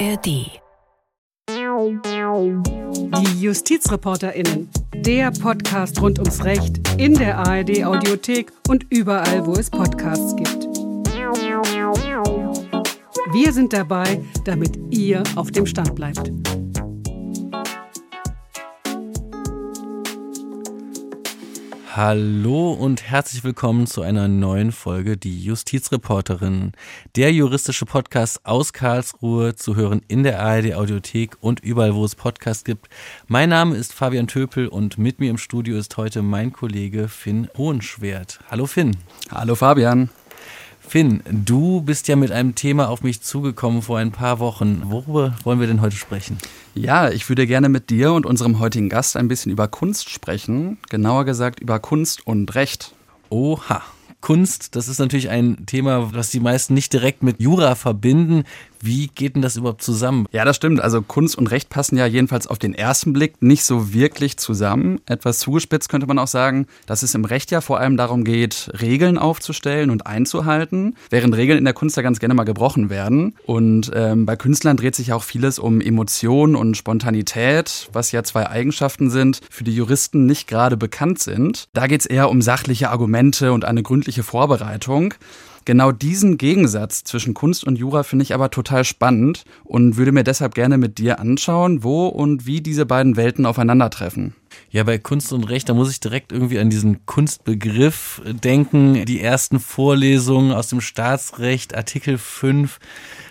ARD. Die JustizreporterInnen. Der Podcast rund ums Recht in der ARD Audiothek und überall, wo es Podcasts gibt. Wir sind dabei, damit ihr auf dem Stand bleibt. Hallo und herzlich willkommen zu einer neuen Folge Die Justizreporterin, der juristische Podcast aus Karlsruhe zu hören in der ARD Audiothek und überall, wo es Podcasts gibt. Mein Name ist Fabian Töpel und mit mir im Studio ist heute mein Kollege Finn Hohenschwert. Hallo Finn. Hallo Fabian. Finn, du bist ja mit einem Thema auf mich zugekommen vor ein paar Wochen. Worüber wollen wir denn heute sprechen? Ja, ich würde gerne mit dir und unserem heutigen Gast ein bisschen über Kunst sprechen, genauer gesagt über Kunst und Recht. Oha. Kunst, das ist natürlich ein Thema, was die meisten nicht direkt mit Jura verbinden. Wie geht denn das überhaupt zusammen? Ja, das stimmt. Also Kunst und Recht passen ja jedenfalls auf den ersten Blick nicht so wirklich zusammen. Etwas zugespitzt könnte man auch sagen, dass es im Recht ja vor allem darum geht, Regeln aufzustellen und einzuhalten, während Regeln in der Kunst ja ganz gerne mal gebrochen werden. Und ähm, bei Künstlern dreht sich auch vieles um Emotion und Spontanität, was ja zwei Eigenschaften sind, für die Juristen nicht gerade bekannt sind. Da geht es eher um sachliche Argumente und eine gründliche Vorbereitung. Genau diesen Gegensatz zwischen Kunst und Jura finde ich aber total spannend und würde mir deshalb gerne mit dir anschauen, wo und wie diese beiden Welten aufeinandertreffen. Ja, bei Kunst und Recht, da muss ich direkt irgendwie an diesen Kunstbegriff denken. Die ersten Vorlesungen aus dem Staatsrecht, Artikel 5.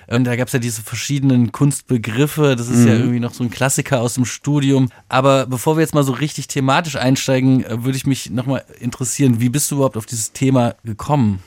Und da gab es ja diese verschiedenen Kunstbegriffe. Das ist mhm. ja irgendwie noch so ein Klassiker aus dem Studium. Aber bevor wir jetzt mal so richtig thematisch einsteigen, würde ich mich nochmal interessieren, wie bist du überhaupt auf dieses Thema gekommen?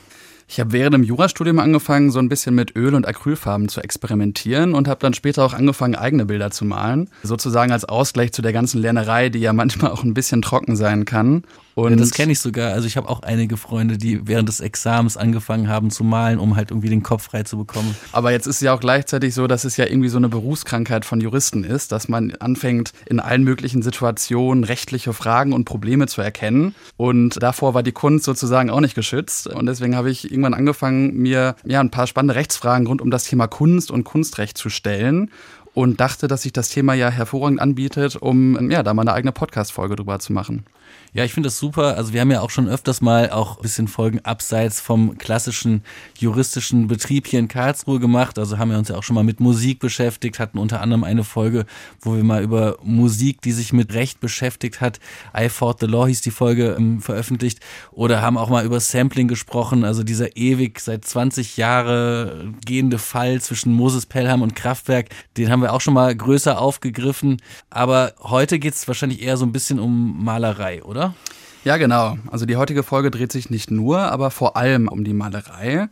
Ich habe während dem Jurastudium angefangen, so ein bisschen mit Öl- und Acrylfarben zu experimentieren und habe dann später auch angefangen, eigene Bilder zu malen. Sozusagen als Ausgleich zu der ganzen Lernerei, die ja manchmal auch ein bisschen trocken sein kann. Und ja, das kenne ich sogar. Also ich habe auch einige Freunde, die während des Examens angefangen haben zu malen, um halt irgendwie den Kopf frei zu bekommen. Aber jetzt ist es ja auch gleichzeitig so, dass es ja irgendwie so eine Berufskrankheit von Juristen ist, dass man anfängt, in allen möglichen Situationen rechtliche Fragen und Probleme zu erkennen. Und davor war die Kunst sozusagen auch nicht geschützt. Und deswegen habe ich irgendwann angefangen, mir ja ein paar spannende Rechtsfragen rund um das Thema Kunst und Kunstrecht zu stellen und dachte, dass sich das Thema ja hervorragend anbietet, um ja da mal eine eigene Podcast-Folge drüber zu machen. Ja, ich finde das super. Also wir haben ja auch schon öfters mal auch ein bisschen Folgen abseits vom klassischen juristischen Betrieb hier in Karlsruhe gemacht. Also haben wir uns ja auch schon mal mit Musik beschäftigt, hatten unter anderem eine Folge, wo wir mal über Musik, die sich mit Recht beschäftigt hat, I Fought the Law hieß die Folge, ähm, veröffentlicht. Oder haben auch mal über Sampling gesprochen, also dieser ewig seit 20 Jahre gehende Fall zwischen Moses Pelham und Kraftwerk, den haben wir auch schon mal größer aufgegriffen. Aber heute geht es wahrscheinlich eher so ein bisschen um Malerei, oder? Ja, genau. Also die heutige Folge dreht sich nicht nur, aber vor allem um die Malerei.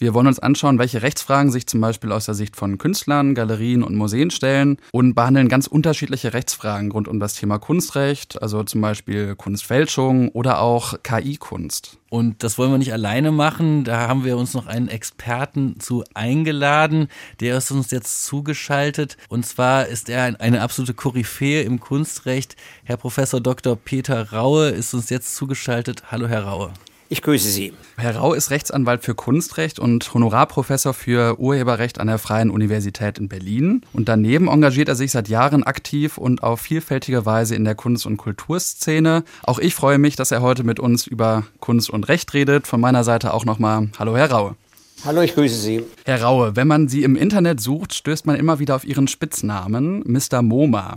Wir wollen uns anschauen, welche Rechtsfragen sich zum Beispiel aus der Sicht von Künstlern, Galerien und Museen stellen und behandeln ganz unterschiedliche Rechtsfragen rund um das Thema Kunstrecht, also zum Beispiel Kunstfälschung oder auch KI-Kunst. Und das wollen wir nicht alleine machen. Da haben wir uns noch einen Experten zu eingeladen. Der ist uns jetzt zugeschaltet. Und zwar ist er eine absolute Koryphäe im Kunstrecht. Herr Professor Dr. Peter Raue ist uns jetzt zugeschaltet. Hallo, Herr Raue. Ich grüße Sie. Herr Rau ist Rechtsanwalt für Kunstrecht und Honorarprofessor für Urheberrecht an der Freien Universität in Berlin. Und daneben engagiert er sich seit Jahren aktiv und auf vielfältige Weise in der Kunst- und Kulturszene. Auch ich freue mich, dass er heute mit uns über Kunst und Recht redet. Von meiner Seite auch nochmal Hallo, Herr Raue. Hallo, ich grüße Sie. Herr Raue, wenn man Sie im Internet sucht, stößt man immer wieder auf Ihren Spitznamen, Mr. MoMA.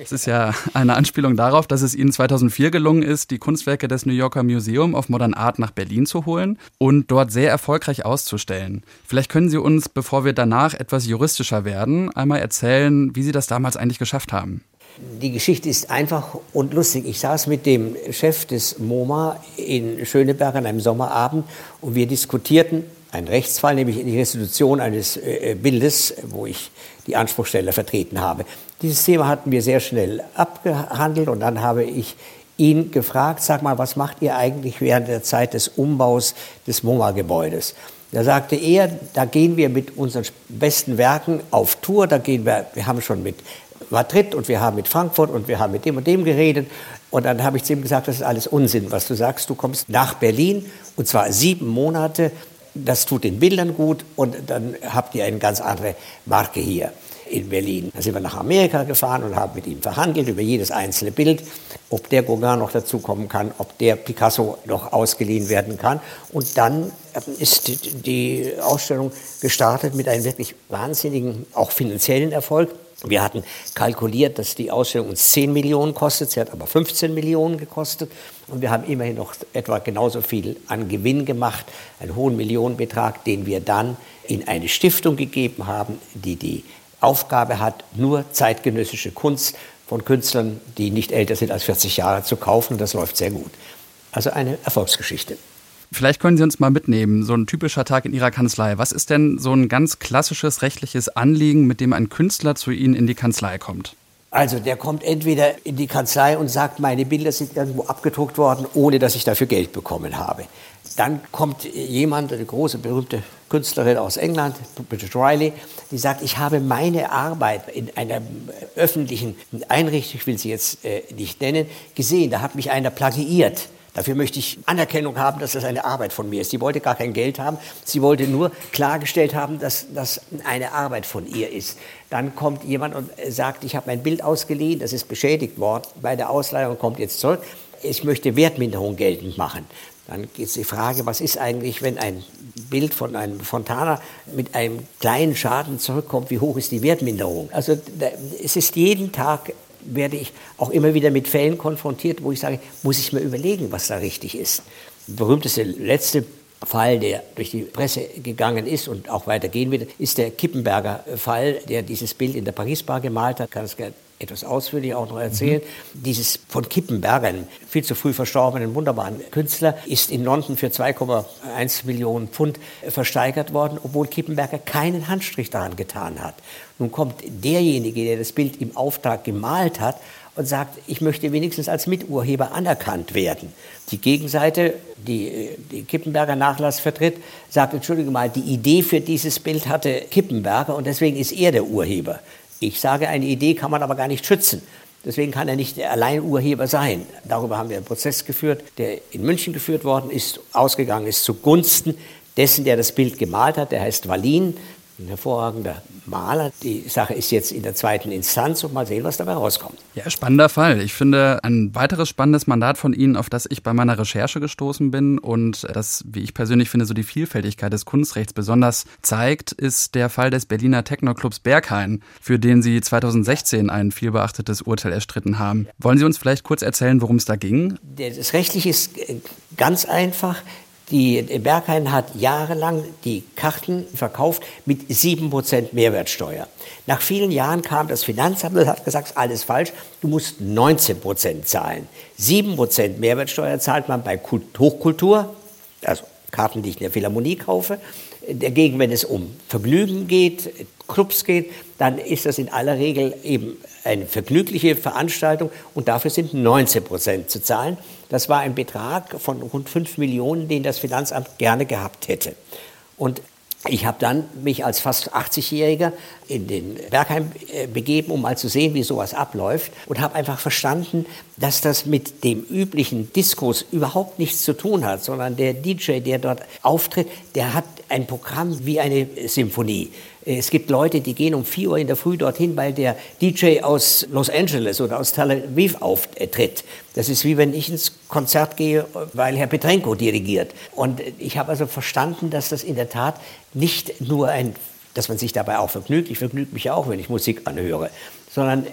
Es ist ja eine Anspielung darauf, dass es Ihnen 2004 gelungen ist, die Kunstwerke des New Yorker Museum of Modern Art nach Berlin zu holen und dort sehr erfolgreich auszustellen. Vielleicht können Sie uns, bevor wir danach etwas juristischer werden, einmal erzählen, wie Sie das damals eigentlich geschafft haben. Die Geschichte ist einfach und lustig. Ich saß mit dem Chef des MoMA in Schöneberg an einem Sommerabend und wir diskutierten einen Rechtsfall, nämlich die Restitution eines äh, Bildes, wo ich die Anspruchsteller vertreten habe. Dieses Thema hatten wir sehr schnell abgehandelt und dann habe ich ihn gefragt, sag mal, was macht ihr eigentlich während der Zeit des Umbaus des MoMA-Gebäudes? Da sagte er, da gehen wir mit unseren besten Werken auf Tour, da gehen wir, wir haben schon mit Madrid und wir haben mit Frankfurt und wir haben mit dem und dem geredet. Und dann habe ich zu ihm gesagt, das ist alles Unsinn, was du sagst. Du kommst nach Berlin und zwar sieben Monate das tut den Bildern gut und dann habt ihr eine ganz andere Marke hier in Berlin. Da sind wir nach Amerika gefahren und haben mit ihm verhandelt über jedes einzelne Bild, ob der Gauguin noch dazukommen kann, ob der Picasso noch ausgeliehen werden kann. Und dann ist die Ausstellung gestartet mit einem wirklich wahnsinnigen, auch finanziellen Erfolg. Wir hatten kalkuliert, dass die Ausstellung uns 10 Millionen kostet, sie hat aber 15 Millionen gekostet und wir haben immerhin noch etwa genauso viel an Gewinn gemacht, einen hohen Millionenbetrag, den wir dann in eine Stiftung gegeben haben, die die Aufgabe hat, nur zeitgenössische Kunst von Künstlern, die nicht älter sind als 40 Jahre, zu kaufen. Und das läuft sehr gut. Also eine Erfolgsgeschichte. Vielleicht können Sie uns mal mitnehmen, so ein typischer Tag in Ihrer Kanzlei. Was ist denn so ein ganz klassisches rechtliches Anliegen, mit dem ein Künstler zu Ihnen in die Kanzlei kommt? Also der kommt entweder in die Kanzlei und sagt, meine Bilder sind irgendwo abgedruckt worden, ohne dass ich dafür Geld bekommen habe. Dann kommt jemand, eine große, berühmte Künstlerin aus England, Bridget Riley, die sagt, ich habe meine Arbeit in einer öffentlichen Einrichtung, ich will sie jetzt äh, nicht nennen, gesehen. Da hat mich einer plagiiert. Dafür möchte ich Anerkennung haben, dass das eine Arbeit von mir ist. Sie wollte gar kein Geld haben. Sie wollte nur klargestellt haben, dass das eine Arbeit von ihr ist. Dann kommt jemand und sagt, ich habe mein Bild ausgeliehen, das ist beschädigt worden bei der Ausleihung kommt jetzt zurück. Ich möchte Wertminderung geltend machen. Dann geht die Frage, was ist eigentlich, wenn ein Bild von einem Fontana mit einem kleinen Schaden zurückkommt, wie hoch ist die Wertminderung? Also es ist jeden Tag werde ich auch immer wieder mit Fällen konfrontiert, wo ich sage, muss ich mir überlegen, was da richtig ist. Der berühmteste letzte Fall, der durch die Presse gegangen ist und auch weitergehen wird, ist der Kippenberger Fall, der dieses Bild in der Paris-Bar gemalt hat. Kann es etwas ausführlich auch noch erzählen. Mhm. Dieses von Kippenberger, einem viel zu früh verstorbenen, wunderbaren Künstler, ist in London für 2,1 Millionen Pfund versteigert worden, obwohl Kippenberger keinen Handstrich daran getan hat. Nun kommt derjenige, der das Bild im Auftrag gemalt hat, und sagt, ich möchte wenigstens als Miturheber anerkannt werden. Die Gegenseite, die die Kippenberger Nachlass vertritt, sagt, entschuldige mal, die Idee für dieses Bild hatte Kippenberger und deswegen ist er der Urheber. Ich sage, eine Idee kann man aber gar nicht schützen. Deswegen kann er nicht der Alleinurheber sein. Darüber haben wir einen Prozess geführt, der in München geführt worden ist, ausgegangen ist zugunsten dessen, der das Bild gemalt hat. Der heißt Wallin, ein hervorragender Maler. Die Sache ist jetzt in der zweiten Instanz und mal sehen, was dabei rauskommt. Ja, spannender Fall. Ich finde ein weiteres spannendes Mandat von Ihnen, auf das ich bei meiner Recherche gestoßen bin und das, wie ich persönlich finde, so die Vielfältigkeit des Kunstrechts besonders zeigt, ist der Fall des Berliner Technoclubs Berghain, für den Sie 2016 ein vielbeachtetes Urteil erstritten haben. Wollen Sie uns vielleicht kurz erzählen, worum es da ging? Das Rechtliche ist ganz einfach. Die Berghain hat jahrelang die Karten verkauft mit 7% Mehrwertsteuer. Nach vielen Jahren kam das Finanzamt und hat gesagt, alles falsch, du musst 19% zahlen. 7% Mehrwertsteuer zahlt man bei Hochkultur, also Karten, die ich in der Philharmonie kaufe. Dagegen, wenn es um Vergnügen geht, Clubs geht, dann ist das in aller Regel eben eine vergnügliche Veranstaltung und dafür sind 19 Prozent zu zahlen. Das war ein Betrag von rund 5 Millionen, den das Finanzamt gerne gehabt hätte. Und ich habe dann mich als fast 80-Jähriger in den Bergheim äh, begeben, um mal zu sehen, wie sowas abläuft und habe einfach verstanden, dass das mit dem üblichen Diskurs überhaupt nichts zu tun hat, sondern der DJ, der dort auftritt, der hat ein Programm wie eine Symphonie. Es gibt Leute, die gehen um 4 Uhr in der Früh dorthin, weil der DJ aus Los Angeles oder aus Tel Aviv auftritt. Das ist wie wenn ich ins Konzert gehe, weil Herr Petrenko dirigiert. Und ich habe also verstanden, dass das in der Tat nicht nur ein dass man sich dabei auch vergnügt. Ich vergnüge mich auch, wenn ich Musik anhöre sondern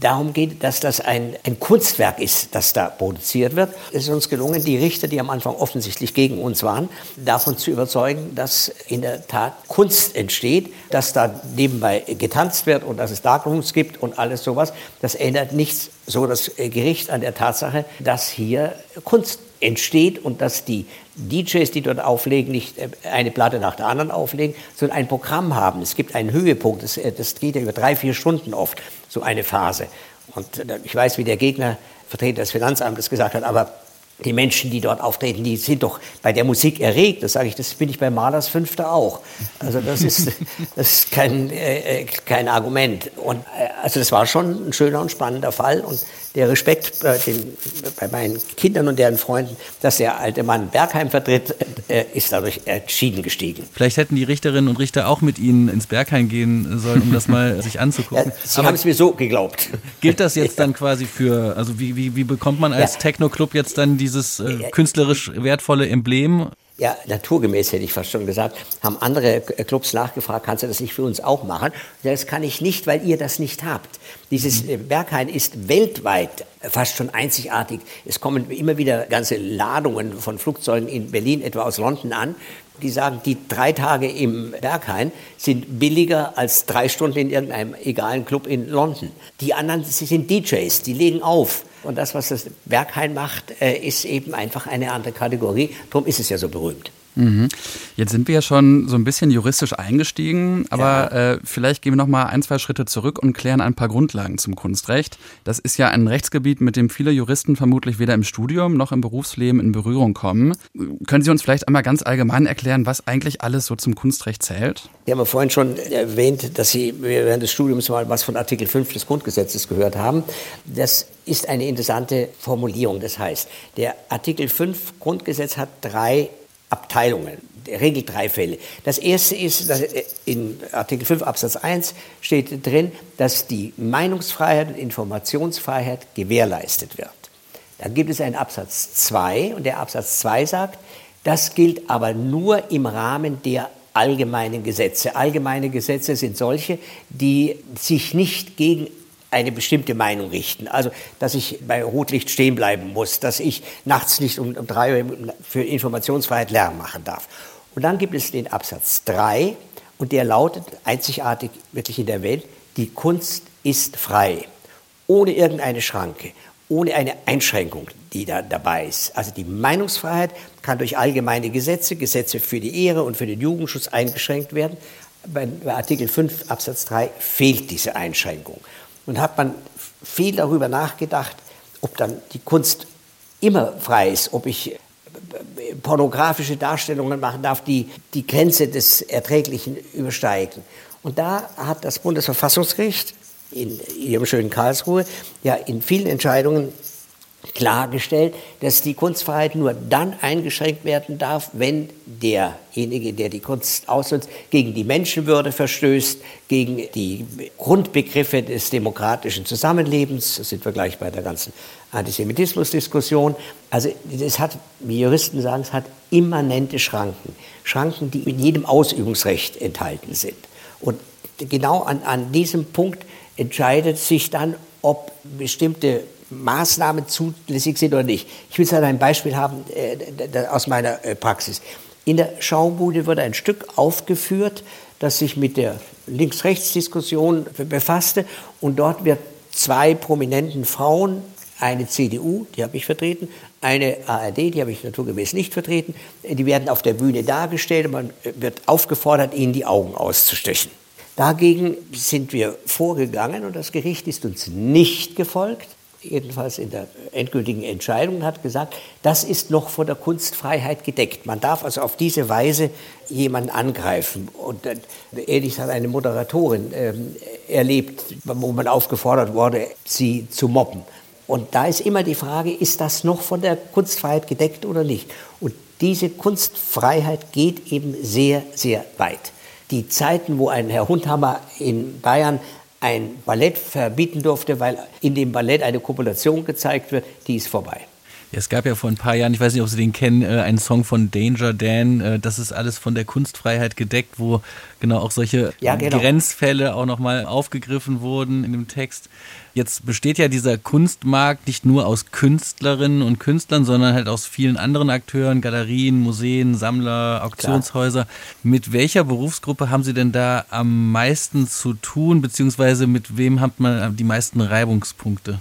darum geht, dass das ein, ein Kunstwerk ist, das da produziert wird. Es ist uns gelungen, die Richter, die am Anfang offensichtlich gegen uns waren, davon zu überzeugen, dass in der Tat Kunst entsteht, dass da nebenbei getanzt wird und dass es Darkrooms gibt und alles sowas. Das ändert nichts so das Gericht an der Tatsache, dass hier Kunst entsteht und dass die DJs, die dort auflegen, nicht äh, eine Platte nach der anderen auflegen, sondern ein Programm haben. Es gibt einen Höhepunkt, das, äh, das geht ja über drei, vier Stunden oft, so eine Phase. Und äh, ich weiß, wie der Gegner, Vertreter des Finanzamtes, gesagt hat, aber die Menschen, die dort auftreten, die sind doch bei der Musik erregt. Das sage ich, das bin ich bei Malers Fünfte auch. Also das ist, das ist kein, äh, äh, kein Argument. Und äh, also das war schon ein schöner und spannender Fall. Und der Respekt bei, den, bei meinen Kindern und deren Freunden, dass der alte Mann Bergheim vertritt, äh, ist dadurch entschieden gestiegen. Vielleicht hätten die Richterinnen und Richter auch mit Ihnen ins Bergheim gehen sollen, um das mal sich anzugucken. Ja, Sie haben es mir so geglaubt. Gilt das jetzt dann quasi für, also wie, wie, wie bekommt man als ja. Techno-Club jetzt dann dieses äh, künstlerisch wertvolle Emblem? ja, naturgemäß hätte ich fast schon gesagt, haben andere Clubs nachgefragt, kannst du das nicht für uns auch machen? Das kann ich nicht, weil ihr das nicht habt. Dieses äh, Berghain ist weltweit fast schon einzigartig. Es kommen immer wieder ganze Ladungen von Flugzeugen in Berlin, etwa aus London an. Die sagen, die drei Tage im Berghain sind billiger als drei Stunden in irgendeinem egalen Club in London. Die anderen sind DJs, die legen auf. Und das, was das Berghain macht, äh, ist eben einfach eine andere Kategorie. Darum ist es ja so berühmt. Mhm. Jetzt sind wir ja schon so ein bisschen juristisch eingestiegen, aber ja. äh, vielleicht gehen wir noch mal ein, zwei Schritte zurück und klären ein paar Grundlagen zum Kunstrecht. Das ist ja ein Rechtsgebiet, mit dem viele Juristen vermutlich weder im Studium noch im Berufsleben in Berührung kommen. Können Sie uns vielleicht einmal ganz allgemein erklären, was eigentlich alles so zum Kunstrecht zählt? Wir haben ja vorhin schon erwähnt, dass Sie während des Studiums mal was von Artikel 5 des Grundgesetzes gehört haben. Das ist eine interessante Formulierung. Das heißt, der Artikel 5 Grundgesetz hat drei Abteilungen, regelt drei Fälle. Das erste ist, dass in Artikel 5 Absatz 1 steht drin, dass die Meinungsfreiheit und Informationsfreiheit gewährleistet wird. Dann gibt es einen Absatz 2 und der Absatz 2 sagt, das gilt aber nur im Rahmen der allgemeinen Gesetze. Allgemeine Gesetze sind solche, die sich nicht gegen eine bestimmte Meinung richten. Also, dass ich bei Rotlicht stehen bleiben muss, dass ich nachts nicht um, um drei Uhr für Informationsfreiheit Lärm machen darf. Und dann gibt es den Absatz 3 und der lautet einzigartig wirklich in der Welt, die Kunst ist frei, ohne irgendeine Schranke, ohne eine Einschränkung, die da dabei ist. Also die Meinungsfreiheit kann durch allgemeine Gesetze, Gesetze für die Ehre und für den Jugendschutz eingeschränkt werden. Bei Artikel 5 Absatz 3 fehlt diese Einschränkung. Und hat man viel darüber nachgedacht, ob dann die Kunst immer frei ist, ob ich äh, pornografische Darstellungen machen darf, die die Grenze des Erträglichen übersteigen. Und da hat das Bundesverfassungsgericht in ihrem schönen Karlsruhe ja in vielen Entscheidungen klargestellt, dass die Kunstfreiheit nur dann eingeschränkt werden darf, wenn derjenige, der die Kunst ausnutzt, gegen die Menschenwürde verstößt, gegen die Grundbegriffe des demokratischen Zusammenlebens. Das sind wir gleich bei der ganzen Antisemitismusdiskussion. Also es hat, wie Juristen sagen, es hat immanente Schranken. Schranken, die in jedem Ausübungsrecht enthalten sind. Und genau an, an diesem Punkt entscheidet sich dann, ob bestimmte Maßnahmen zulässig sind oder nicht. Ich will jetzt ein Beispiel haben äh, aus meiner äh, Praxis. In der Schaubude wird ein Stück aufgeführt, das sich mit der Links-Rechts-Diskussion befasste. Und dort wird zwei prominenten Frauen, eine CDU, die habe ich vertreten, eine ARD, die habe ich naturgemäß nicht vertreten, die werden auf der Bühne dargestellt und man wird aufgefordert, ihnen die Augen auszustechen. Dagegen sind wir vorgegangen und das Gericht ist uns nicht gefolgt jedenfalls in der endgültigen Entscheidung, hat gesagt, das ist noch vor der Kunstfreiheit gedeckt. Man darf also auf diese Weise jemanden angreifen. Und äh, hat eine Moderatorin äh, erlebt, wo man aufgefordert wurde, sie zu mobben. Und da ist immer die Frage, ist das noch von der Kunstfreiheit gedeckt oder nicht? Und diese Kunstfreiheit geht eben sehr, sehr weit. Die Zeiten, wo ein Herr Hundhammer in Bayern ein Ballett verbieten durfte, weil in dem Ballett eine Kopulation gezeigt wird, die ist vorbei. Es gab ja vor ein paar Jahren, ich weiß nicht, ob Sie den kennen, äh, einen Song von Danger Dan. Äh, das ist alles von der Kunstfreiheit gedeckt, wo genau auch solche ja, genau. Grenzfälle auch nochmal aufgegriffen wurden in dem Text. Jetzt besteht ja dieser Kunstmarkt nicht nur aus Künstlerinnen und Künstlern, sondern halt aus vielen anderen Akteuren, Galerien, Museen, Sammler, Auktionshäuser. Klar. Mit welcher Berufsgruppe haben Sie denn da am meisten zu tun, beziehungsweise mit wem hat man die meisten Reibungspunkte?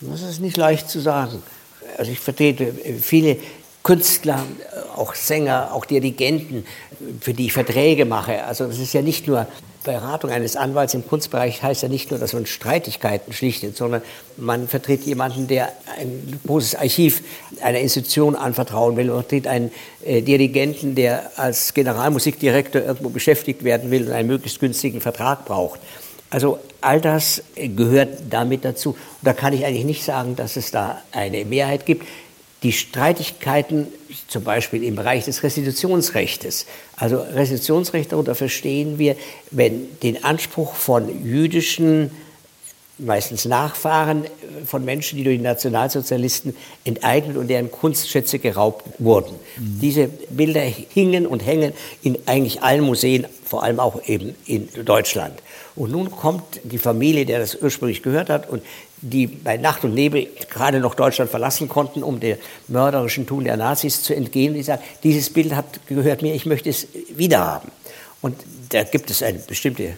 Das ist nicht leicht zu sagen. Also ich vertrete viele Künstler, auch Sänger, auch Dirigenten, für die ich Verträge mache. Also es ist ja nicht nur Beratung eines Anwalts im Kunstbereich heißt ja nicht nur, dass man Streitigkeiten schlichtet, sondern man vertritt jemanden, der ein großes Archiv einer Institution anvertrauen will. Man vertritt einen äh, Dirigenten, der als Generalmusikdirektor irgendwo beschäftigt werden will und einen möglichst günstigen Vertrag braucht. Also all das gehört damit dazu. Und da kann ich eigentlich nicht sagen, dass es da eine Mehrheit gibt die Streitigkeiten zum Beispiel im Bereich des Restitutionsrechts. Also Restitutionsrecht darunter verstehen wir, wenn den Anspruch von jüdischen, meistens Nachfahren von Menschen, die durch die Nationalsozialisten enteignet und deren Kunstschätze geraubt wurden. Mhm. Diese Bilder hingen und hängen in eigentlich allen Museen, vor allem auch eben in Deutschland. Und nun kommt die Familie, der das ursprünglich gehört hat und die bei Nacht und Nebel gerade noch Deutschland verlassen konnten, um dem mörderischen Tun der Nazis zu entgehen. Die sagen, dieses Bild hat gehört mir, ich möchte es wiederhaben. Und da gibt es eine bestimmte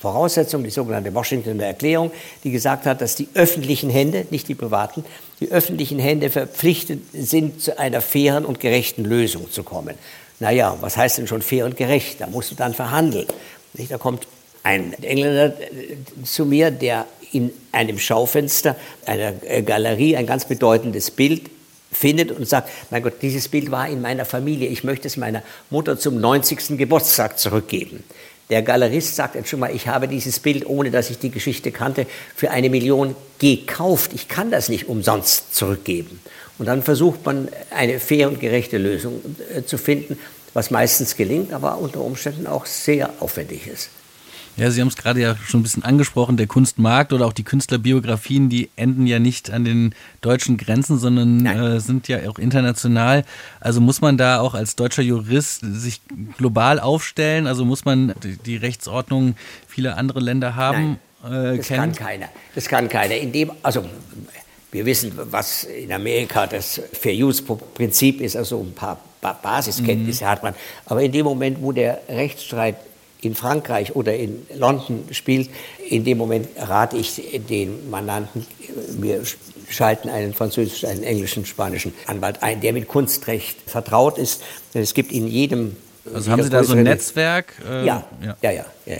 Voraussetzung, die sogenannte Washingtoner Erklärung, die gesagt hat, dass die öffentlichen Hände, nicht die privaten, die öffentlichen Hände verpflichtet sind, zu einer fairen und gerechten Lösung zu kommen. Naja, was heißt denn schon fair und gerecht? Da musst du dann verhandeln. Da kommt ein Engländer zu mir, der in einem Schaufenster einer äh, Galerie ein ganz bedeutendes Bild findet und sagt, mein Gott, dieses Bild war in meiner Familie, ich möchte es meiner Mutter zum 90. Geburtstag zurückgeben. Der Galerist sagt schon mal, ich habe dieses Bild, ohne dass ich die Geschichte kannte, für eine Million gekauft. Ich kann das nicht umsonst zurückgeben. Und dann versucht man eine fair und gerechte Lösung äh, zu finden, was meistens gelingt, aber unter Umständen auch sehr aufwendig ist. Ja, Sie haben es gerade ja schon ein bisschen angesprochen, der Kunstmarkt oder auch die Künstlerbiografien, die enden ja nicht an den deutschen Grenzen, sondern äh, sind ja auch international. Also muss man da auch als deutscher Jurist sich global aufstellen? Also muss man die Rechtsordnung vieler andere Länder haben? Nein, äh, das kennen? kann keiner. Das kann keiner. In dem, also wir wissen, was in Amerika das Fair-Use-Prinzip ist, also ein paar Basiskenntnisse mhm. hat man. Aber in dem Moment, wo der Rechtsstreit in Frankreich oder in London spielt, in dem Moment rate ich den Mandanten, wir schalten einen französischen, einen englischen, spanischen Anwalt ein, der mit Kunstrecht vertraut ist. Es gibt in jedem. Also haben Sie da so ein Netzwerk? Äh, ja, ja, ja, ja. ja.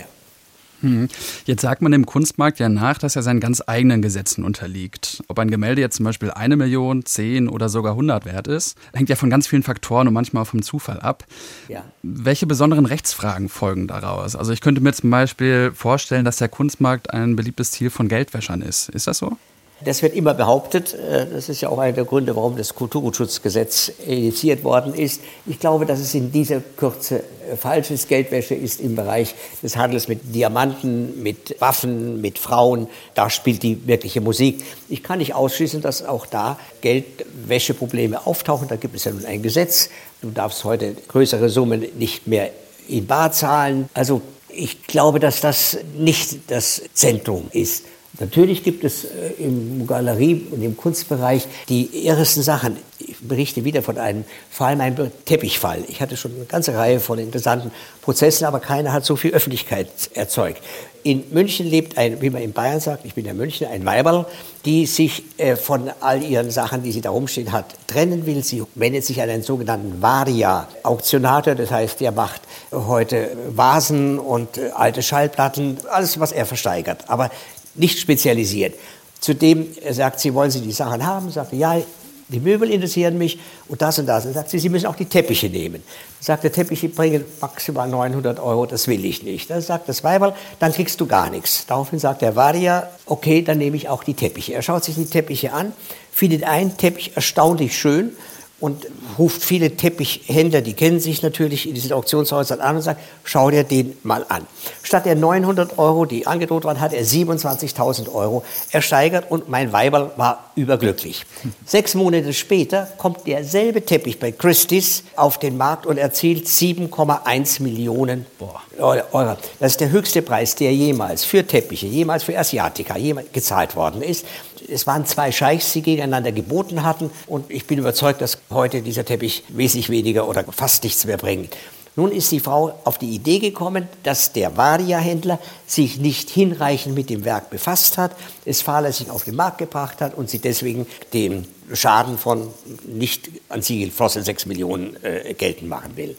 Hm. Jetzt sagt man dem Kunstmarkt ja nach, dass er seinen ganz eigenen Gesetzen unterliegt. Ob ein Gemälde jetzt zum Beispiel eine Million, zehn oder sogar 100 wert ist, hängt ja von ganz vielen Faktoren und manchmal auch vom Zufall ab. Ja. Welche besonderen Rechtsfragen folgen daraus? Also ich könnte mir zum Beispiel vorstellen, dass der Kunstmarkt ein beliebtes Ziel von Geldwäschern ist. Ist das so? Das wird immer behauptet. Äh, das ist ja auch einer der Gründe, warum das Kulturgutschutzgesetz initiiert worden ist. Ich glaube, dass es in dieser Kürze äh, falsches Geldwäsche ist im Bereich des Handels mit Diamanten, mit Waffen, mit Frauen. Da spielt die wirkliche Musik. Ich kann nicht ausschließen, dass auch da Geldwäscheprobleme auftauchen. Da gibt es ja nun ein Gesetz. Du darfst heute größere Summen nicht mehr in Bar zahlen. Also ich glaube, dass das nicht das Zentrum ist. Natürlich gibt es äh, im Galerie- und im Kunstbereich die irresten Sachen. Ich berichte wieder von einem Fall, meinem Teppichfall. Ich hatte schon eine ganze Reihe von interessanten Prozessen, aber keiner hat so viel Öffentlichkeit erzeugt. In München lebt ein, wie man in Bayern sagt, ich bin ja Münchner, ein Weiberl, die sich äh, von all ihren Sachen, die sie da rumstehen hat, trennen will. Sie wendet sich an einen sogenannten Varia-Auktionator, das heißt, der macht heute Vasen und äh, alte Schallplatten, alles, was er versteigert. Aber nicht spezialisiert. Zudem sagt sie, wollen Sie die Sachen haben? Sagt ja, die Möbel interessieren mich und das und das. Dann sagt sie, Sie müssen auch die Teppiche nehmen. Dann sagt der Teppiche bringen maximal 900 Euro, das will ich nicht. Dann sagt das Weiberl, dann kriegst du gar nichts. Daraufhin sagt der Varia, okay, dann nehme ich auch die Teppiche. Er schaut sich die Teppiche an, findet einen Teppich erstaunlich schön und ruft viele Teppichhändler, die kennen sich natürlich in diesen Auktionshäusern an und sagt, schau dir den mal an. Statt der 900 Euro, die angedroht waren, hat er 27.000 Euro ersteigert und mein Weiberl war überglücklich. Sechs Monate später kommt derselbe Teppich bei Christie's auf den Markt und erzielt 7,1 Millionen Euro. Das ist der höchste Preis, der jemals für Teppiche, jemals für Asiatica jemals gezahlt worden ist. Es waren zwei Scheichs, die gegeneinander geboten hatten und ich bin überzeugt, dass heute dieser Teppich wesentlich weniger oder fast nichts mehr bringt. Nun ist die Frau auf die Idee gekommen, dass der Varia-Händler sich nicht hinreichend mit dem Werk befasst hat, es fahrlässig auf den Markt gebracht hat und sie deswegen den Schaden von nicht an sie geflossenen 6 Millionen äh, geltend machen will.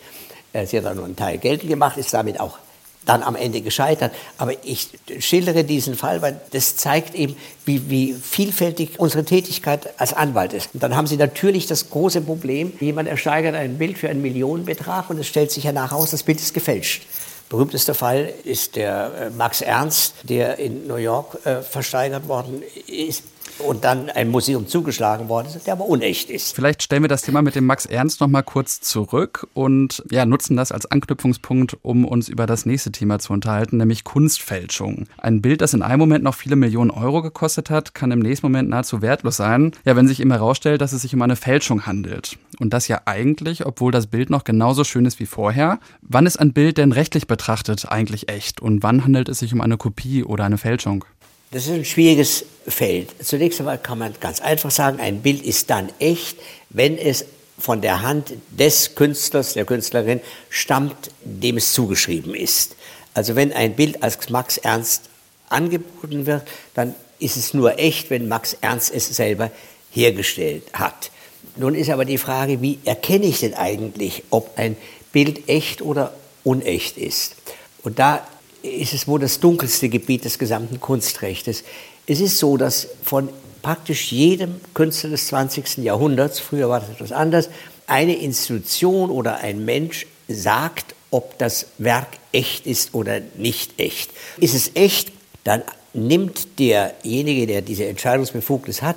Äh, sie hat dann nur einen Teil geltend gemacht, ist damit auch dann am Ende gescheitert. Aber ich schildere diesen Fall, weil das zeigt eben, wie, wie vielfältig unsere Tätigkeit als Anwalt ist. Und dann haben Sie natürlich das große Problem, jemand ersteigert ein Bild für einen Millionenbetrag und es stellt sich ja nachher aus, das Bild ist gefälscht. Berühmtester Fall ist der äh, Max Ernst, der in New York äh, versteigert worden ist und dann ein Museum zugeschlagen worden ist, der aber unecht ist. Vielleicht stellen wir das Thema mit dem Max Ernst noch mal kurz zurück und ja, nutzen das als Anknüpfungspunkt, um uns über das nächste Thema zu unterhalten, nämlich Kunstfälschung. Ein Bild, das in einem Moment noch viele Millionen Euro gekostet hat, kann im nächsten Moment nahezu wertlos sein, ja, wenn sich immer herausstellt, dass es sich um eine Fälschung handelt. Und das ja eigentlich, obwohl das Bild noch genauso schön ist wie vorher. Wann ist ein Bild denn rechtlich betrachtet eigentlich echt und wann handelt es sich um eine Kopie oder eine Fälschung? Das ist ein schwieriges Feld. Zunächst einmal kann man ganz einfach sagen, ein Bild ist dann echt, wenn es von der Hand des Künstlers, der Künstlerin stammt, dem es zugeschrieben ist. Also wenn ein Bild als Max Ernst angeboten wird, dann ist es nur echt, wenn Max Ernst es selber hergestellt hat. Nun ist aber die Frage, wie erkenne ich denn eigentlich, ob ein Bild echt oder unecht ist? Und da ist es wohl das dunkelste Gebiet des gesamten Kunstrechtes. Es ist so, dass von praktisch jedem Künstler des 20. Jahrhunderts, früher war das etwas anders, eine Institution oder ein Mensch sagt, ob das Werk echt ist oder nicht echt. Ist es echt, dann nimmt derjenige, der diese Entscheidungsbefugnis hat,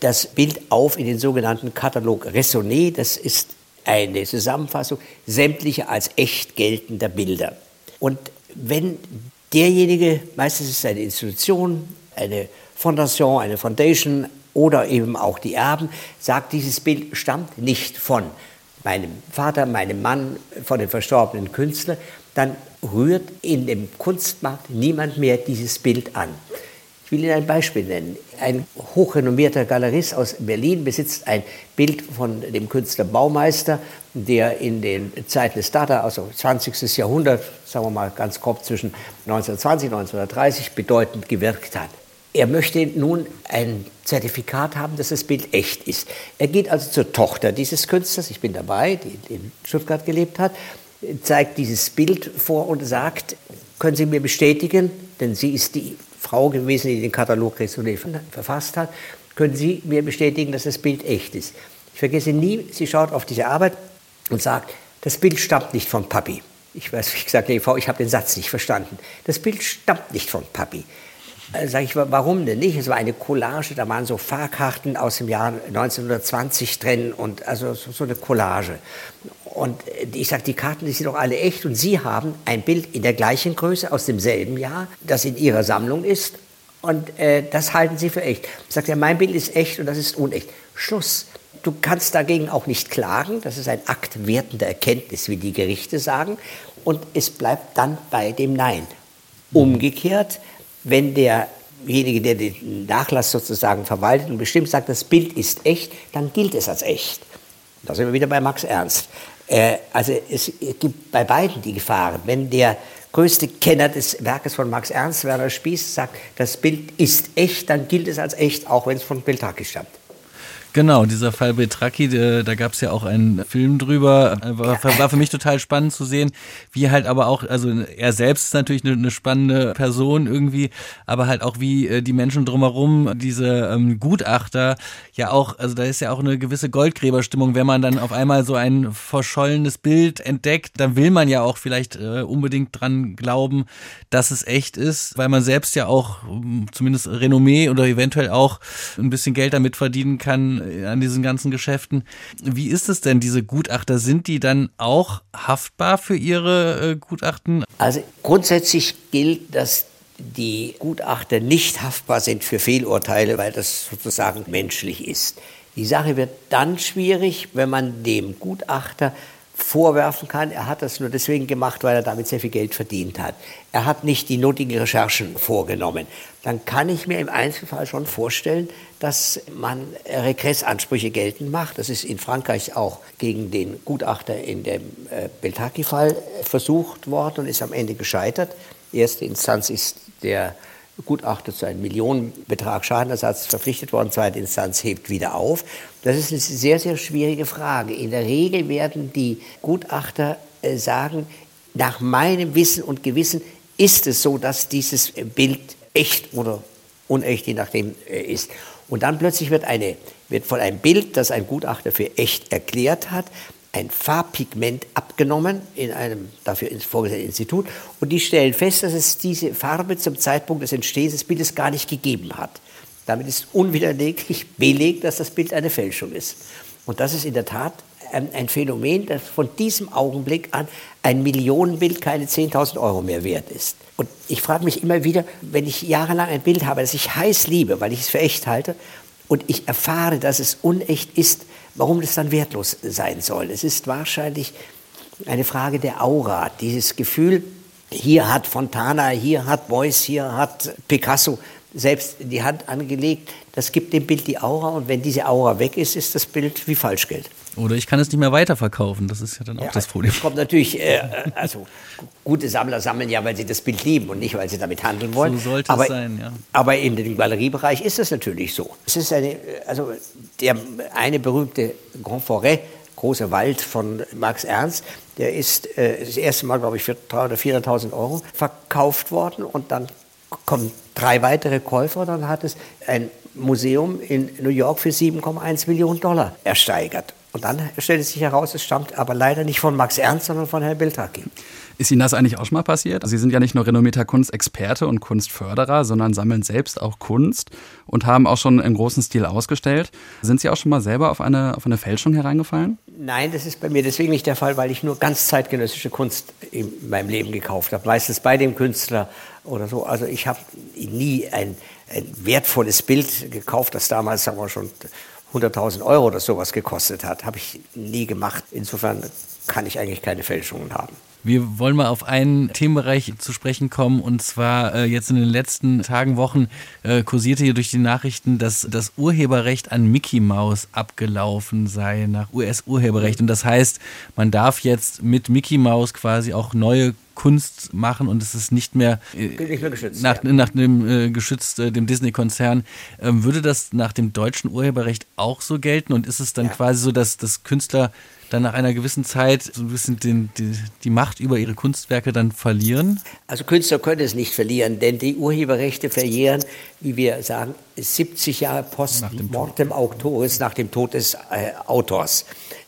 das Bild auf in den sogenannten Katalog Raisonné. Das ist eine Zusammenfassung sämtlicher als echt geltender Bilder. Und wenn derjenige, meistens ist es eine Institution, eine Fondation, eine Foundation oder eben auch die Erben, sagt, dieses Bild stammt nicht von meinem Vater, meinem Mann, von dem verstorbenen Künstler, dann rührt in dem Kunstmarkt niemand mehr dieses Bild an. Ich will Ihnen ein Beispiel nennen. Ein hochrenommierter Galerist aus Berlin besitzt ein Bild von dem Künstler Baumeister, der in den Zeiten des Data, also 20. Jahrhundert, sagen wir mal ganz grob zwischen 1920 und 1930, bedeutend gewirkt hat. Er möchte nun ein Zertifikat haben, dass das Bild echt ist. Er geht also zur Tochter dieses Künstlers, ich bin dabei, die in Stuttgart gelebt hat, zeigt dieses Bild vor und sagt, können Sie mir bestätigen, denn sie ist die Frau gewesen, die den Katalog Resonné verfasst hat. Können Sie mir bestätigen, dass das Bild echt ist? Ich vergesse nie, sie schaut auf diese Arbeit und sagt, das Bild stammt nicht von Papi. Ich weiß, wie gesagt, nee, Frau, ich habe den Satz nicht verstanden. Das Bild stammt nicht von Papi. Äh, Sage ich, warum denn nicht? Es war eine Collage, da waren so Fahrkarten aus dem Jahr 1920 drin und also so eine Collage. Und äh, ich sage, die Karten, die sind doch alle echt und Sie haben ein Bild in der gleichen Größe aus demselben Jahr, das in Ihrer Sammlung ist und äh, das halten Sie für echt. Sagt er, mein Bild ist echt und das ist unecht. Schluss. Du kannst dagegen auch nicht klagen. Das ist ein Akt wertender Erkenntnis, wie die Gerichte sagen. Und es bleibt dann bei dem Nein. Umgekehrt, wenn derjenige, der den Nachlass sozusagen verwaltet und bestimmt, sagt, das Bild ist echt, dann gilt es als echt. Da sind wir wieder bei Max Ernst. Äh, also es gibt bei beiden die Gefahren. Wenn der größte Kenner des Werkes von Max Ernst, Werner Spieß, sagt, das Bild ist echt, dann gilt es als echt, auch wenn es von Beltraki stammt. Genau, dieser Fall Betraki, da gab es ja auch einen Film drüber. War, war, für mich total spannend zu sehen, wie halt aber auch, also er selbst ist natürlich eine, eine spannende Person irgendwie, aber halt auch wie äh, die Menschen drumherum, diese ähm, Gutachter, ja auch, also da ist ja auch eine gewisse Goldgräberstimmung, wenn man dann auf einmal so ein verschollenes Bild entdeckt, dann will man ja auch vielleicht äh, unbedingt dran glauben, dass es echt ist, weil man selbst ja auch zumindest Renommee oder eventuell auch ein bisschen Geld damit verdienen kann, an diesen ganzen Geschäften. Wie ist es denn, diese Gutachter? Sind die dann auch haftbar für ihre äh, Gutachten? Also grundsätzlich gilt, dass die Gutachter nicht haftbar sind für Fehlurteile, weil das sozusagen menschlich ist. Die Sache wird dann schwierig, wenn man dem Gutachter vorwerfen kann, er hat das nur deswegen gemacht, weil er damit sehr viel Geld verdient hat. Er hat nicht die nötigen Recherchen vorgenommen. Dann kann ich mir im Einzelfall schon vorstellen, dass man Regressansprüche geltend macht. Das ist in Frankreich auch gegen den Gutachter in dem äh, Beltaki-Fall versucht worden und ist am Ende gescheitert. Erste Instanz ist der Gutachter zu einem Millionenbetrag Schadenersatz verpflichtet worden, zweite Instanz hebt wieder auf. Das ist eine sehr, sehr schwierige Frage. In der Regel werden die Gutachter äh, sagen, nach meinem Wissen und Gewissen ist es so, dass dieses Bild echt oder unecht, je nachdem, äh, ist. Und dann plötzlich wird, eine, wird von einem Bild, das ein Gutachter für echt erklärt hat, ein Farbpigment abgenommen in einem dafür vorgesehenen Institut und die stellen fest, dass es diese Farbe zum Zeitpunkt des Entstehens des Bildes gar nicht gegeben hat. Damit ist unwiderleglich belegt, dass das Bild eine Fälschung ist. Und das ist in der Tat ein Phänomen, das von diesem Augenblick an ein Millionenbild keine 10.000 Euro mehr wert ist. Und ich frage mich immer wieder, wenn ich jahrelang ein Bild habe, das ich heiß liebe, weil ich es für echt halte, und ich erfahre, dass es unecht ist, warum das dann wertlos sein soll. Es ist wahrscheinlich eine Frage der Aura, dieses Gefühl, hier hat Fontana, hier hat Beuys, hier hat Picasso selbst die Hand angelegt. Das gibt dem Bild die Aura und wenn diese Aura weg ist, ist das Bild wie Falschgeld. Oder ich kann es nicht mehr weiterverkaufen, das ist ja dann auch ja, das Problem. Das kommt natürlich, äh, also gute Sammler sammeln ja, weil sie das Bild lieben und nicht, weil sie damit handeln wollen. So sollte aber, es sein, ja. Aber in dem Galeriebereich ist das natürlich so. Es ist eine, also der eine berühmte Grand Forêt, große Wald von Max Ernst, der ist äh, das erste Mal, glaube ich, für 300.000 oder 400.000 Euro verkauft worden und dann kommen drei weitere Käufer, dann hat es ein Museum in New York für 7,1 Millionen Dollar ersteigert. Und dann stellt es sich heraus, es stammt aber leider nicht von Max Ernst, sondern von Herrn Beltraki. Ist Ihnen das eigentlich auch schon mal passiert? Sie sind ja nicht nur renommierter Kunstexperte und Kunstförderer, sondern sammeln selbst auch Kunst und haben auch schon im großen Stil ausgestellt. Sind Sie auch schon mal selber auf eine, auf eine Fälschung hereingefallen? Nein, das ist bei mir deswegen nicht der Fall, weil ich nur ganz zeitgenössische Kunst in meinem Leben gekauft habe. Meistens bei dem Künstler oder so. Also ich habe nie ein, ein wertvolles Bild gekauft, das damals, sagen wir schon, 100.000 Euro oder sowas gekostet hat. Habe ich nie gemacht. Insofern kann ich eigentlich keine Fälschungen haben. Wir wollen mal auf einen Themenbereich zu sprechen kommen und zwar äh, jetzt in den letzten Tagen, Wochen äh, kursierte hier durch die Nachrichten, dass das Urheberrecht an Mickey Mouse abgelaufen sei nach US-Urheberrecht und das heißt, man darf jetzt mit Mickey Mouse quasi auch neue Kunst machen und es ist nicht mehr, äh, nicht mehr geschützt, nach, ja. nach dem äh, geschützt, äh, dem Disney-Konzern. Ähm, würde das nach dem deutschen Urheberrecht auch so gelten und ist es dann ja. quasi so, dass, dass Künstler dann nach einer gewissen Zeit so ein bisschen den, die, die Macht über ihre Kunstwerke dann verlieren? Also Künstler können es nicht verlieren, denn die Urheberrechte verjähren, wie wir sagen, 70 Jahre post mortem autoris, nach dem Tod des äh, Autors.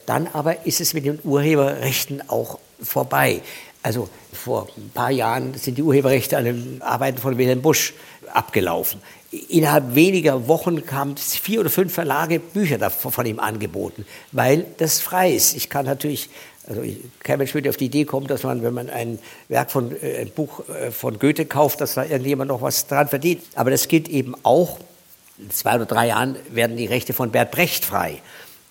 Dann aber ist es mit den Urheberrechten auch vorbei. Also vor ein paar Jahren sind die Urheberrechte an den Arbeiten von Wilhelm Busch abgelaufen. Innerhalb weniger Wochen kamen vier oder fünf Verlage Bücher von ihm angeboten, weil das frei ist. Ich kann natürlich, also kein Mensch würde auf die Idee kommen, dass man, wenn man ein Werk von, äh, ein Buch äh, von Goethe kauft, dass da irgendjemand noch was dran verdient. Aber das gilt eben auch. In zwei oder drei Jahren werden die Rechte von Bert Brecht frei.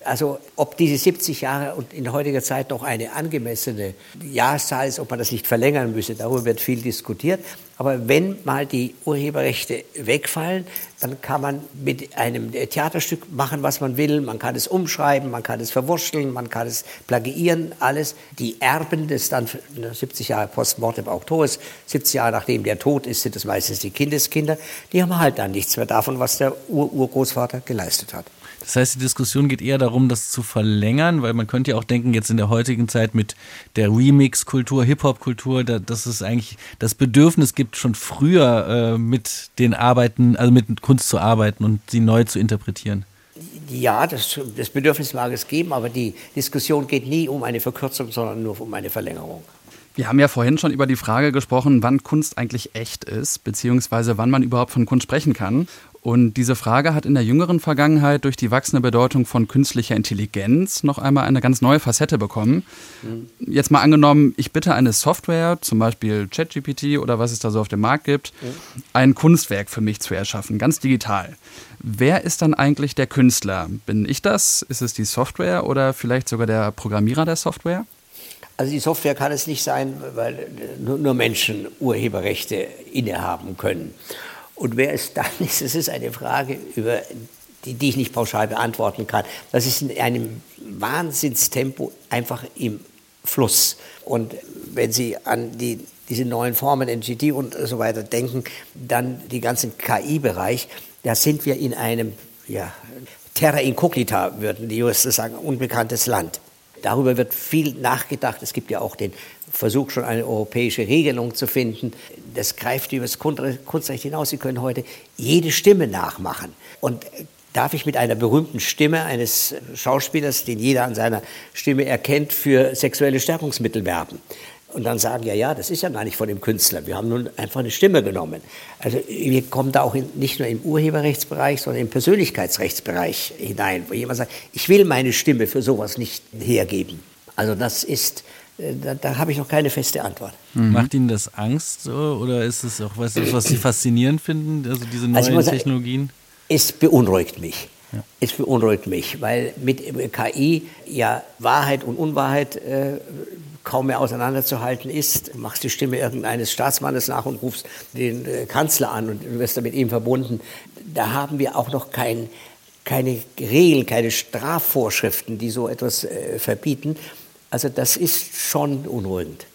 Also ob diese 70 Jahre und in heutiger Zeit noch eine angemessene Jahreszahl ist, ob man das nicht verlängern müsse, darüber wird viel diskutiert. Aber wenn mal die Urheberrechte wegfallen, dann kann man mit einem Theaterstück machen, was man will. Man kann es umschreiben, man kann es verwurschteln, man kann es plagiieren, alles. Die Erben des dann 70 Jahre postmortem Autors, 70 Jahre nachdem der tot ist, sind es meistens die Kindeskinder. Die haben halt dann nichts mehr davon, was der Ur-Urgroßvater geleistet hat. Das heißt, die Diskussion geht eher darum, das zu verlängern, weil man könnte ja auch denken, jetzt in der heutigen Zeit mit der Remix-Kultur, Hip-Hop-Kultur, da, dass es eigentlich das Bedürfnis gibt, schon früher äh, mit den Arbeiten, also mit Kunst zu arbeiten und sie neu zu interpretieren. Ja, das, das Bedürfnis mag es geben, aber die Diskussion geht nie um eine Verkürzung, sondern nur um eine Verlängerung. Wir haben ja vorhin schon über die Frage gesprochen, wann Kunst eigentlich echt ist, beziehungsweise wann man überhaupt von Kunst sprechen kann. Und diese Frage hat in der jüngeren Vergangenheit durch die wachsende Bedeutung von künstlicher Intelligenz noch einmal eine ganz neue Facette bekommen. Mhm. Jetzt mal angenommen, ich bitte eine Software, zum Beispiel ChatGPT oder was es da so auf dem Markt gibt, ein Kunstwerk für mich zu erschaffen, ganz digital. Wer ist dann eigentlich der Künstler? Bin ich das? Ist es die Software oder vielleicht sogar der Programmierer der Software? Also die Software kann es nicht sein, weil nur Menschen Urheberrechte innehaben können. Und wer es dann ist, das ist eine Frage, über die, die ich nicht pauschal beantworten kann. Das ist in einem Wahnsinnstempo einfach im Fluss. Und wenn Sie an die, diese neuen Formen, NGT und so weiter denken, dann die ganzen KI-Bereich, da sind wir in einem ja, Terra incognita, würden die Juristen sagen, unbekanntes Land. Darüber wird viel nachgedacht. Es gibt ja auch den Versuch, schon eine europäische Regelung zu finden. Das greift über das Kunstrecht hinaus. Sie können heute jede Stimme nachmachen. Und darf ich mit einer berühmten Stimme eines Schauspielers, den jeder an seiner Stimme erkennt, für sexuelle Stärkungsmittel werben. Und dann sagen, ja, ja, das ist ja gar nicht von dem Künstler. Wir haben nun einfach eine Stimme genommen. Also wir kommen da auch in, nicht nur im Urheberrechtsbereich, sondern im Persönlichkeitsrechtsbereich hinein, wo jemand sagt, ich will meine Stimme für sowas nicht hergeben. Also das ist, äh, da, da habe ich noch keine feste Antwort. Mhm. Macht Ihnen das Angst oder ist es auch was, was Sie faszinierend finden, also diese also neuen also Technologien? Sagen, es beunruhigt mich. Ja. Es beunruhigt mich, weil mit KI ja Wahrheit und Unwahrheit äh, kaum mehr auseinanderzuhalten ist. Du machst die Stimme irgendeines Staatsmannes nach und rufst den äh, Kanzler an und du wirst dann mit ihm verbunden. Da haben wir auch noch kein, keine Regeln, keine Strafvorschriften, die so etwas äh, verbieten. Also das ist schon unruhigend.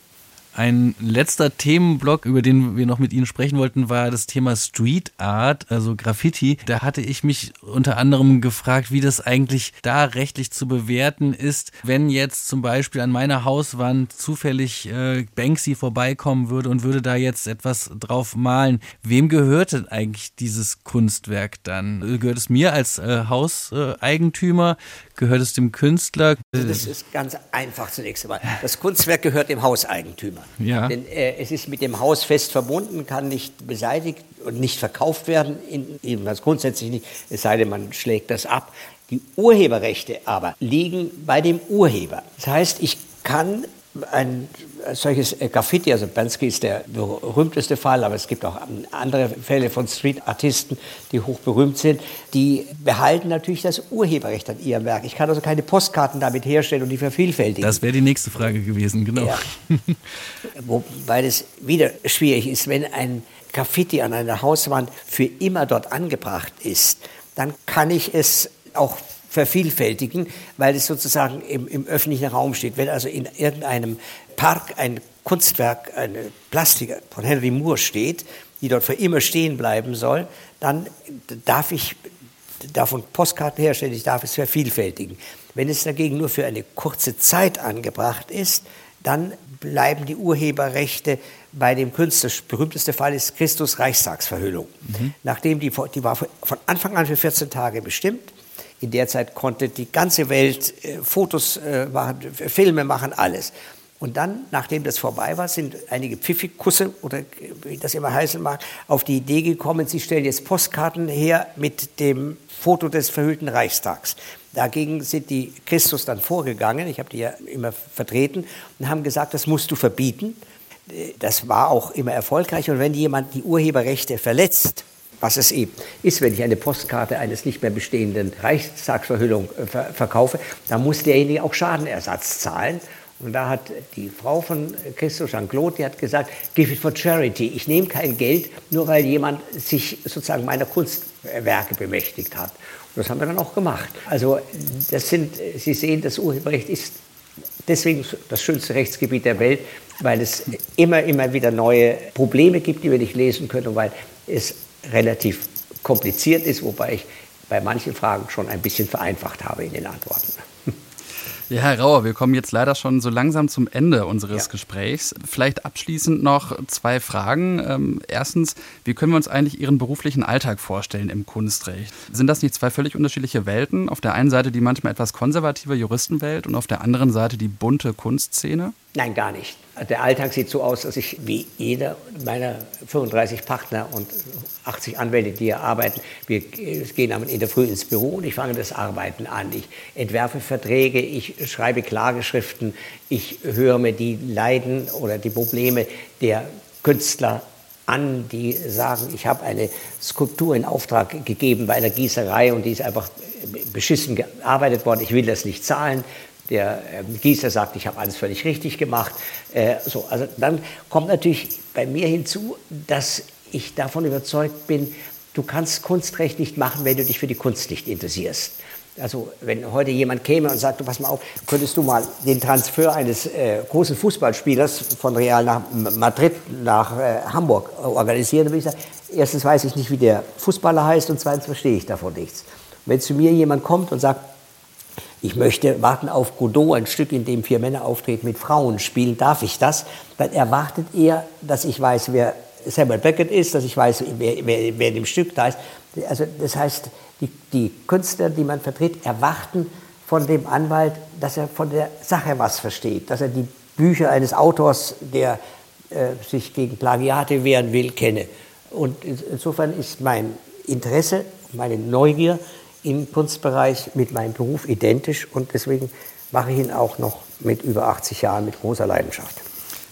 Ein letzter Themenblock, über den wir noch mit Ihnen sprechen wollten, war das Thema Street Art, also Graffiti. Da hatte ich mich unter anderem gefragt, wie das eigentlich da rechtlich zu bewerten ist, wenn jetzt zum Beispiel an meiner Hauswand zufällig äh, Banksy vorbeikommen würde und würde da jetzt etwas drauf malen. Wem gehört denn eigentlich dieses Kunstwerk dann? Gehört es mir als äh, Hauseigentümer? Gehört es dem Künstler? Das ist ganz einfach zunächst einmal. Das Kunstwerk gehört dem Hauseigentümer. Ja. Denn äh, es ist mit dem Haus fest verbunden, kann nicht beseitigt und nicht verkauft werden, in, grundsätzlich nicht, es sei denn, man schlägt das ab. Die Urheberrechte aber liegen bei dem Urheber. Das heißt, ich kann ein solches Graffiti, also Bansky ist der berühmteste Fall, aber es gibt auch andere Fälle von Street-Artisten, die hochberühmt sind, die behalten natürlich das Urheberrecht an ihrem Werk. Ich kann also keine Postkarten damit herstellen und die vervielfältigen. Das wäre die nächste Frage gewesen, genau. Ja. Wobei das wieder schwierig ist, wenn ein Graffiti an einer Hauswand für immer dort angebracht ist, dann kann ich es auch vervielfältigen, weil es sozusagen im, im öffentlichen Raum steht. Wenn also in irgendeinem Park ein Kunstwerk, eine Plastik von Henry Moore steht, die dort für immer stehen bleiben soll, dann darf ich davon Postkarten herstellen, ich darf es vervielfältigen. Wenn es dagegen nur für eine kurze Zeit angebracht ist, dann bleiben die Urheberrechte bei dem Künstler. Der berühmteste Fall ist Christus Reichstagsverhüllung. Mhm. Nachdem die, die war von Anfang an für 14 Tage bestimmt, in der Zeit konnte die ganze Welt äh, Fotos äh, machen, Filme machen, alles. Und dann, nachdem das vorbei war, sind einige Pfiffikusse oder wie das immer heißen mag, auf die Idee gekommen, sie stellen jetzt Postkarten her mit dem Foto des verhüllten Reichstags. Dagegen sind die Christus dann vorgegangen, ich habe die ja immer vertreten, und haben gesagt, das musst du verbieten. Das war auch immer erfolgreich. Und wenn jemand die Urheberrechte verletzt, was es eben ist, wenn ich eine Postkarte eines nicht mehr bestehenden Reichstagsverhüllung äh, verkaufe, dann muss derjenige auch Schadenersatz zahlen. Und da hat die Frau von Christo Jean-Claude, die hat gesagt, give it for charity. Ich nehme kein Geld, nur weil jemand sich sozusagen meiner Kunstwerke bemächtigt hat. Und das haben wir dann auch gemacht. Also das sind, Sie sehen, das Urheberrecht ist deswegen das schönste Rechtsgebiet der Welt, weil es immer, immer wieder neue Probleme gibt, die wir nicht lesen können und weil es relativ kompliziert ist, wobei ich bei manchen Fragen schon ein bisschen vereinfacht habe in den Antworten. Ja, Herr Rauer, wir kommen jetzt leider schon so langsam zum Ende unseres ja. Gesprächs. Vielleicht abschließend noch zwei Fragen. Ähm, erstens, wie können wir uns eigentlich Ihren beruflichen Alltag vorstellen im Kunstrecht? Sind das nicht zwei völlig unterschiedliche Welten? Auf der einen Seite die manchmal etwas konservative Juristenwelt und auf der anderen Seite die bunte Kunstszene? Nein, gar nicht. Der Alltag sieht so aus, dass ich wie jeder meiner 35 Partner und 80 Anwälte, die hier arbeiten, wir gehen in der Früh ins Büro und ich fange das Arbeiten an. Ich entwerfe Verträge, ich schreibe Klageschriften, ich höre mir die Leiden oder die Probleme der Künstler an, die sagen, ich habe eine Skulptur in Auftrag gegeben bei einer Gießerei und die ist einfach beschissen gearbeitet worden, ich will das nicht zahlen. Der ähm, Gießer sagt, ich habe alles völlig richtig gemacht. Äh, so, also dann kommt natürlich bei mir hinzu, dass ich davon überzeugt bin, du kannst Kunstrecht nicht machen, wenn du dich für die Kunst nicht interessierst. Also wenn heute jemand käme und sagt, du pass mal auf, könntest du mal den Transfer eines äh, großen Fußballspielers von Real nach Madrid nach äh, Hamburg organisieren, dann würde ich sagen, erstens weiß ich nicht, wie der Fußballer heißt und zweitens verstehe ich davon nichts. Wenn zu mir jemand kommt und sagt, ich möchte warten auf Godot, ein Stück, in dem vier Männer auftreten mit Frauen spielen, darf ich das? Dann erwartet er, dass ich weiß, wer Samuel Beckett ist, dass ich weiß, wer, wer, wer in dem Stück da ist. Also das heißt, die, die Künstler, die man vertritt, erwarten von dem Anwalt, dass er von der Sache was versteht, dass er die Bücher eines Autors, der äh, sich gegen Plagiate wehren will, kenne. Und insofern ist mein Interesse, meine Neugier im Kunstbereich mit meinem Beruf identisch und deswegen mache ich ihn auch noch mit über 80 Jahren mit großer Leidenschaft.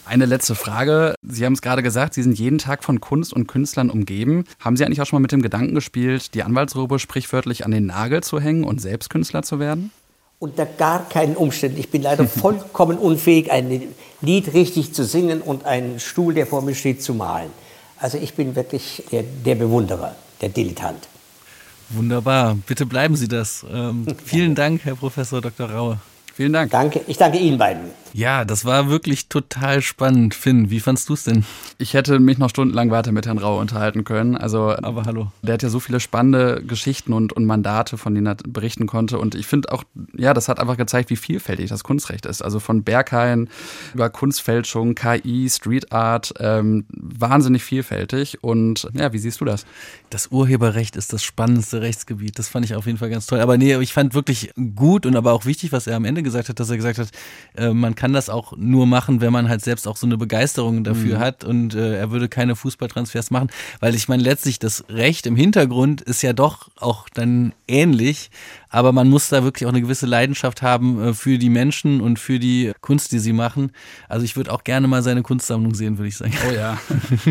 Eine letzte Frage. Sie haben es gerade gesagt, Sie sind jeden Tag von Kunst und Künstlern umgeben. Haben Sie eigentlich auch schon mal mit dem Gedanken gespielt, die Anwaltsrobe sprichwörtlich an den Nagel zu hängen und selbst Künstler zu werden? Unter gar keinen Umständen. Ich bin leider vollkommen unfähig, ein Lied richtig zu singen und einen Stuhl, der vor mir steht, zu malen. Also ich bin wirklich der, der Bewunderer, der Dilettant. Wunderbar. Bitte bleiben Sie das. Ähm, vielen Dank, Herr Professor Dr. Raue. Vielen Dank. Danke. Ich danke Ihnen beiden. Ja, das war wirklich total spannend. Finn, wie fandst du es denn? Ich hätte mich noch stundenlang weiter mit Herrn Rau unterhalten können. Also, aber hallo. Der hat ja so viele spannende Geschichten und, und Mandate, von denen er berichten konnte. Und ich finde auch, ja, das hat einfach gezeigt, wie vielfältig das Kunstrecht ist. Also von Berghain über Kunstfälschung, KI, Street Art, ähm, wahnsinnig vielfältig. Und ja, wie siehst du das? Das Urheberrecht ist das spannendste Rechtsgebiet. Das fand ich auf jeden Fall ganz toll. Aber nee, ich fand wirklich gut und aber auch wichtig, was er am Ende gesagt hat, dass er gesagt hat, äh, man kann kann das auch nur machen, wenn man halt selbst auch so eine Begeisterung dafür mhm. hat und äh, er würde keine Fußballtransfers machen, weil ich meine letztlich das Recht im Hintergrund ist ja doch auch dann ähnlich, aber man muss da wirklich auch eine gewisse Leidenschaft haben äh, für die Menschen und für die Kunst, die sie machen. Also ich würde auch gerne mal seine Kunstsammlung sehen, würde ich sagen. Oh ja.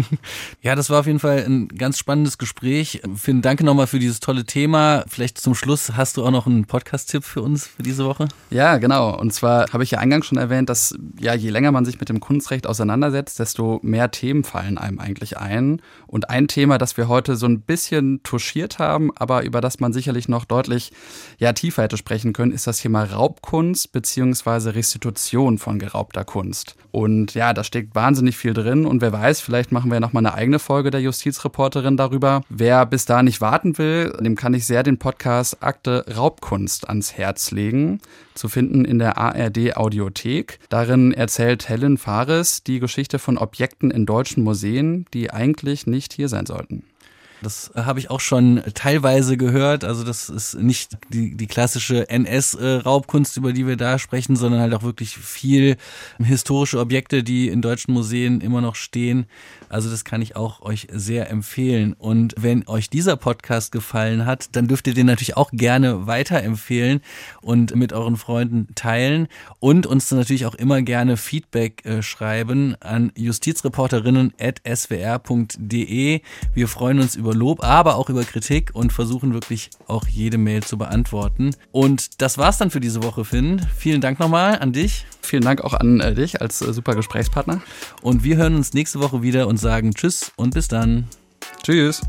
ja, das war auf jeden Fall ein ganz spannendes Gespräch. Finn, danke nochmal für dieses tolle Thema. Vielleicht zum Schluss hast du auch noch einen Podcast-Tipp für uns für diese Woche? Ja, genau. Und zwar habe ich ja eingangs schon erwähnt, dass ja, je länger man sich mit dem Kunstrecht auseinandersetzt, desto mehr Themen fallen einem eigentlich ein. Und ein Thema, das wir heute so ein bisschen touchiert haben, aber über das man sicherlich noch deutlich ja, tiefer hätte sprechen können, ist das Thema Raubkunst bzw. Restitution von geraubter Kunst. Und ja, da steckt wahnsinnig viel drin und wer weiß, vielleicht machen wir nochmal eine eigene Folge der Justizreporterin darüber. Wer bis da nicht warten will, dem kann ich sehr den Podcast Akte Raubkunst ans Herz legen, zu finden in der ARD Audiothek. Darin erzählt Helen Fares die Geschichte von Objekten in deutschen Museen, die eigentlich nicht hier sein sollten. Das habe ich auch schon teilweise gehört. Also das ist nicht die, die klassische NS-Raubkunst, über die wir da sprechen, sondern halt auch wirklich viel historische Objekte, die in deutschen Museen immer noch stehen. Also das kann ich auch euch sehr empfehlen. Und wenn euch dieser Podcast gefallen hat, dann dürft ihr den natürlich auch gerne weiterempfehlen und mit euren Freunden teilen und uns natürlich auch immer gerne Feedback äh, schreiben an justizreporterinnen.swr.de. Wir freuen uns über Lob, aber auch über Kritik und versuchen wirklich auch jede Mail zu beantworten. Und das war's dann für diese Woche, Finn. Vielen Dank nochmal an dich. Vielen Dank auch an äh, dich als äh, super Gesprächspartner. Und wir hören uns nächste Woche wieder und sagen Tschüss und bis dann. Tschüss.